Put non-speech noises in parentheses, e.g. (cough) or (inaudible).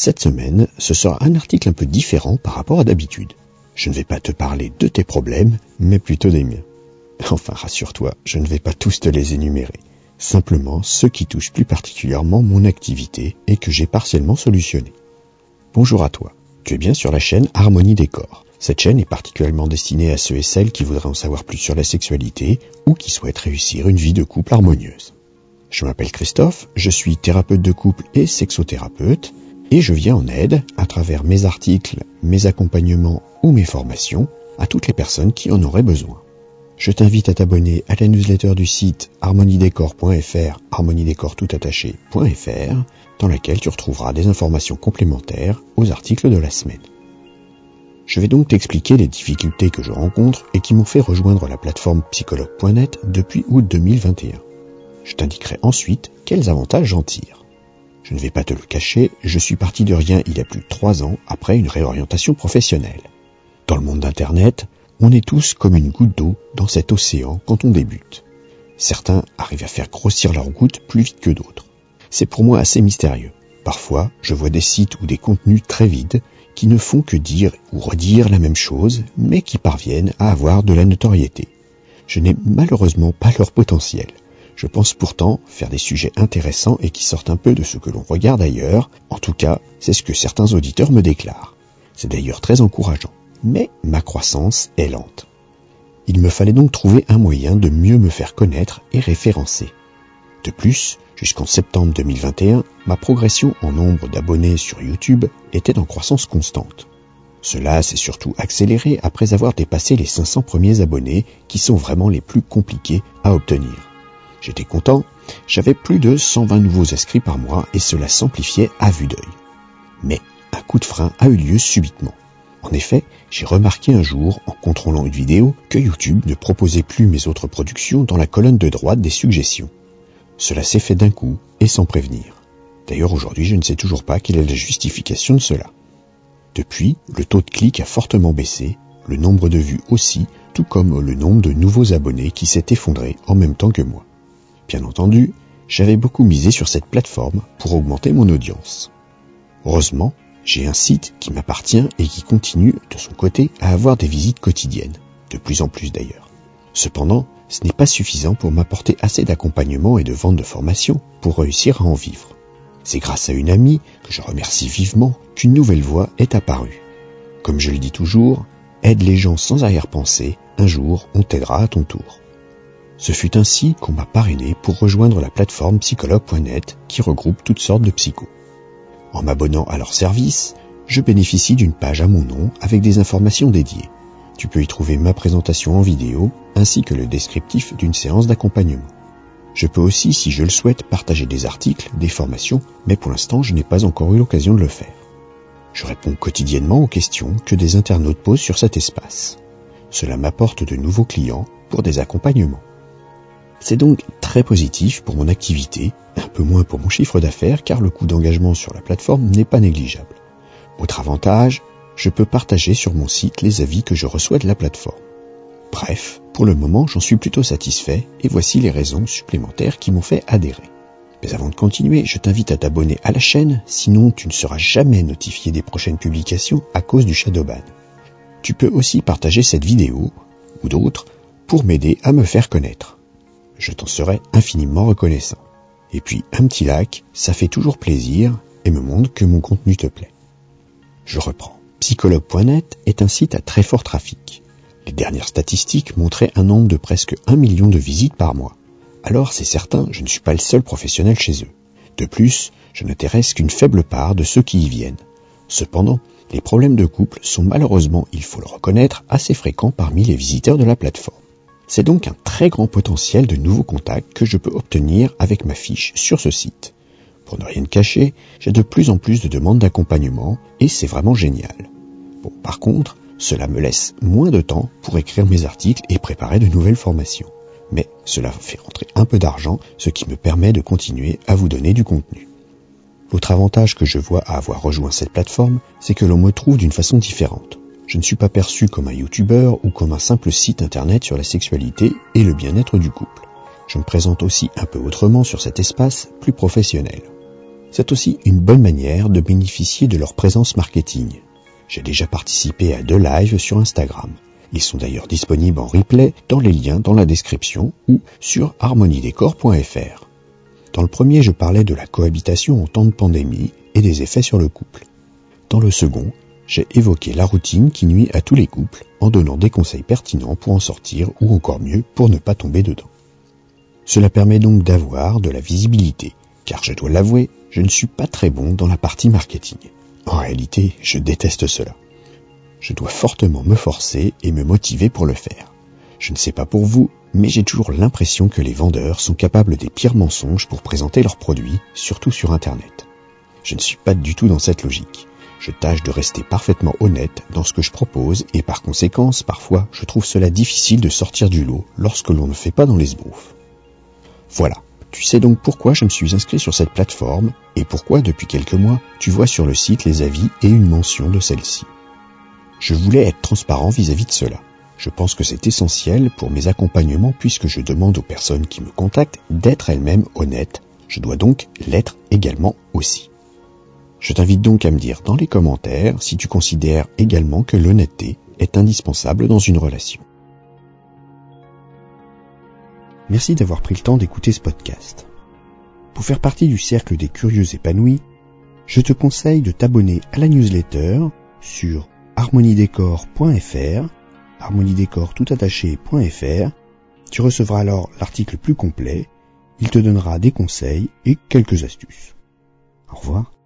Cette semaine, ce sera un article un peu différent par rapport à d'habitude. Je ne vais pas te parler de tes problèmes, mais plutôt des miens. (laughs) Enfin, rassure-toi, je ne vais pas tous te les énumérer. Simplement ceux qui touchent plus particulièrement mon activité et que j'ai partiellement solutionné. Bonjour à toi. Tu es bien sur la chaîne Harmonie Décor. Cette chaîne est particulièrement destinée à ceux et celles qui voudraient en savoir plus sur la sexualité ou qui souhaitent réussir une vie de couple harmonieuse. Je m'appelle Christophe, je suis thérapeute de couple et sexothérapeute et je viens en aide à travers mes articles, mes accompagnements ou mes formations à toutes les personnes qui en auraient besoin. Je t'invite à t'abonner à la newsletter du site harmoniedécor.fr, harmoniedécor.fr, dans laquelle tu retrouveras des informations complémentaires aux articles de la semaine. Je vais donc t'expliquer les difficultés que je rencontre et qui m'ont fait rejoindre la plateforme psychologue.net depuis août 2021. Je t'indiquerai ensuite quels avantages j'en tire. Je ne vais pas te le cacher, je suis parti de rien il y a plus de trois ans après une réorientation professionnelle. Dans le monde d'Internet, on est tous comme une goutte d'eau dans cet océan quand on débute. Certains arrivent à faire grossir leur goutte plus vite que d'autres. C'est pour moi assez mystérieux. Parfois, je vois des sites ou des contenus très vides qui ne font que dire ou redire la même chose, mais qui parviennent à avoir de la notoriété. Je n'ai malheureusement pas leur potentiel. Je pense pourtant faire des sujets intéressants et qui sortent un peu de ce que l'on regarde ailleurs. En tout cas, c'est ce que certains auditeurs me déclarent. C'est d'ailleurs très encourageant. Mais ma croissance est lente. Il me fallait donc trouver un moyen de mieux me faire connaître et référencer. De plus, jusqu'en septembre 2021, ma progression en nombre d'abonnés sur YouTube était en croissance constante. Cela s'est surtout accéléré après avoir dépassé les 500 premiers abonnés qui sont vraiment les plus compliqués à obtenir. J'étais content, j'avais plus de 120 nouveaux inscrits par mois et cela s'amplifiait à vue d'œil. Mais un coup de frein a eu lieu subitement. En effet, j'ai remarqué un jour, en contrôlant une vidéo, que YouTube ne proposait plus mes autres productions dans la colonne de droite des suggestions. Cela s'est fait d'un coup et sans prévenir. D'ailleurs aujourd'hui je ne sais toujours pas quelle est la justification de cela. Depuis, le taux de clic a fortement baissé, le nombre de vues aussi, tout comme le nombre de nouveaux abonnés qui s'est effondré en même temps que moi. Bien entendu, j'avais beaucoup misé sur cette plateforme pour augmenter mon audience. Heureusement, j'ai un site qui m'appartient et qui continue de son côté à avoir des visites quotidiennes, de plus en plus d'ailleurs. Cependant, ce n'est pas suffisant pour m'apporter assez d'accompagnement et de vente de formation pour réussir à en vivre. C'est grâce à une amie, que je remercie vivement, qu'une nouvelle voie est apparue. Comme je le dis toujours, aide les gens sans arrière-pensée, un jour on t'aidera à ton tour. Ce fut ainsi qu'on m'a parrainé pour rejoindre la plateforme psychologue.net qui regroupe toutes sortes de psychos. En m'abonnant à leur service, je bénéficie d'une page à mon nom avec des informations dédiées. Tu peux y trouver ma présentation en vidéo ainsi que le descriptif d'une séance d'accompagnement. Je peux aussi, si je le souhaite, partager des articles, des formations, mais pour l'instant je n'ai pas encore eu l'occasion de le faire. Je réponds quotidiennement aux questions que des internautes posent sur cet espace. Cela m'apporte de nouveaux clients pour des accompagnements. C'est donc très positif pour mon activité, un peu moins pour mon chiffre d'affaires car le coût d'engagement sur la plateforme n'est pas négligeable. Autre avantage, je peux partager sur mon site les avis que je reçois de la plateforme. Bref, pour le moment, j'en suis plutôt satisfait et voici les raisons supplémentaires qui m'ont fait adhérer. Mais avant de continuer, je t'invite à t'abonner à la chaîne, sinon tu ne seras jamais notifié des prochaines publications à cause du Shadowban. Tu peux aussi partager cette vidéo, ou d'autres, pour m'aider à me faire connaître. Je t'en serai infiniment reconnaissant. Et puis un petit like, ça fait toujours plaisir et me montre que mon contenu te plaît. Je reprends. Psychologue.net est un site à très fort trafic. Les dernières statistiques montraient un nombre de presque 1 million de visites par mois. Alors c'est certain, je ne suis pas le seul professionnel chez eux. De plus, je n'intéresse qu'une faible part de ceux qui y viennent. Cependant, les problèmes de couple sont malheureusement, il faut le reconnaître, assez fréquents parmi les visiteurs de la plateforme. C'est donc un très grand potentiel de nouveaux contacts que je peux obtenir avec ma fiche sur ce site. Pour ne rien cacher, j'ai de plus en plus de demandes d'accompagnement et c'est vraiment génial. Bon, par contre, cela me laisse moins de temps pour écrire mes articles et préparer de nouvelles formations. Mais cela fait rentrer un peu d'argent, ce qui me permet de continuer à vous donner du contenu. L'autre avantage que je vois à avoir rejoint cette plateforme, c'est que l'on me trouve d'une façon différente. Je ne suis pas perçu comme un youtubeur ou comme un simple site internet sur la sexualité et le bien-être du couple. Je me présente aussi un peu autrement sur cet espace plus professionnel. C'est aussi une bonne manière de bénéficier de leur présence marketing. J'ai déjà participé à deux lives sur Instagram. Ils sont d'ailleurs disponibles en replay dans les liens dans la description ou sur harmoniedécor.fr. Dans le premier, je parlais de la cohabitation en temps de pandémie et des effets sur le couple. Dans le second, j'ai évoqué la routine qui nuit à tous les couples en donnant des conseils pertinents pour en sortir ou encore mieux pour ne pas tomber dedans. Cela permet donc d'avoir de la visibilité, car je dois l'avouer, je ne suis pas très bon dans la partie marketing. En réalité, je déteste cela. Je dois fortement me forcer et me motiver pour le faire. Je ne sais pas pour vous, mais j'ai toujours l'impression que les vendeurs sont capables des pires mensonges pour présenter leurs produits, surtout sur Internet. Je ne suis pas du tout dans cette logique. Je tâche de rester parfaitement honnête dans ce que je propose et par conséquence, parfois, je trouve cela difficile de sortir du lot lorsque l'on ne fait pas dans les sbroufs. Voilà. Tu sais donc pourquoi je me suis inscrit sur cette plateforme et pourquoi depuis quelques mois tu vois sur le site les avis et une mention de celle-ci. Je voulais être transparent vis-à-vis de cela. Je pense que c'est essentiel pour mes accompagnements puisque je demande aux personnes qui me contactent d'être elles-mêmes honnêtes. Je dois donc l'être également aussi. Je t'invite donc à me dire dans les commentaires si tu considères également que l'honnêteté est indispensable dans une relation. Merci d'avoir pris le temps d'écouter ce podcast. Pour faire partie du cercle des curieux épanouis, je te conseille de t'abonner à la newsletter sur harmoniedécor.fr, harmoniedécor Tu recevras alors l'article plus complet, il te donnera des conseils et quelques astuces. Au revoir.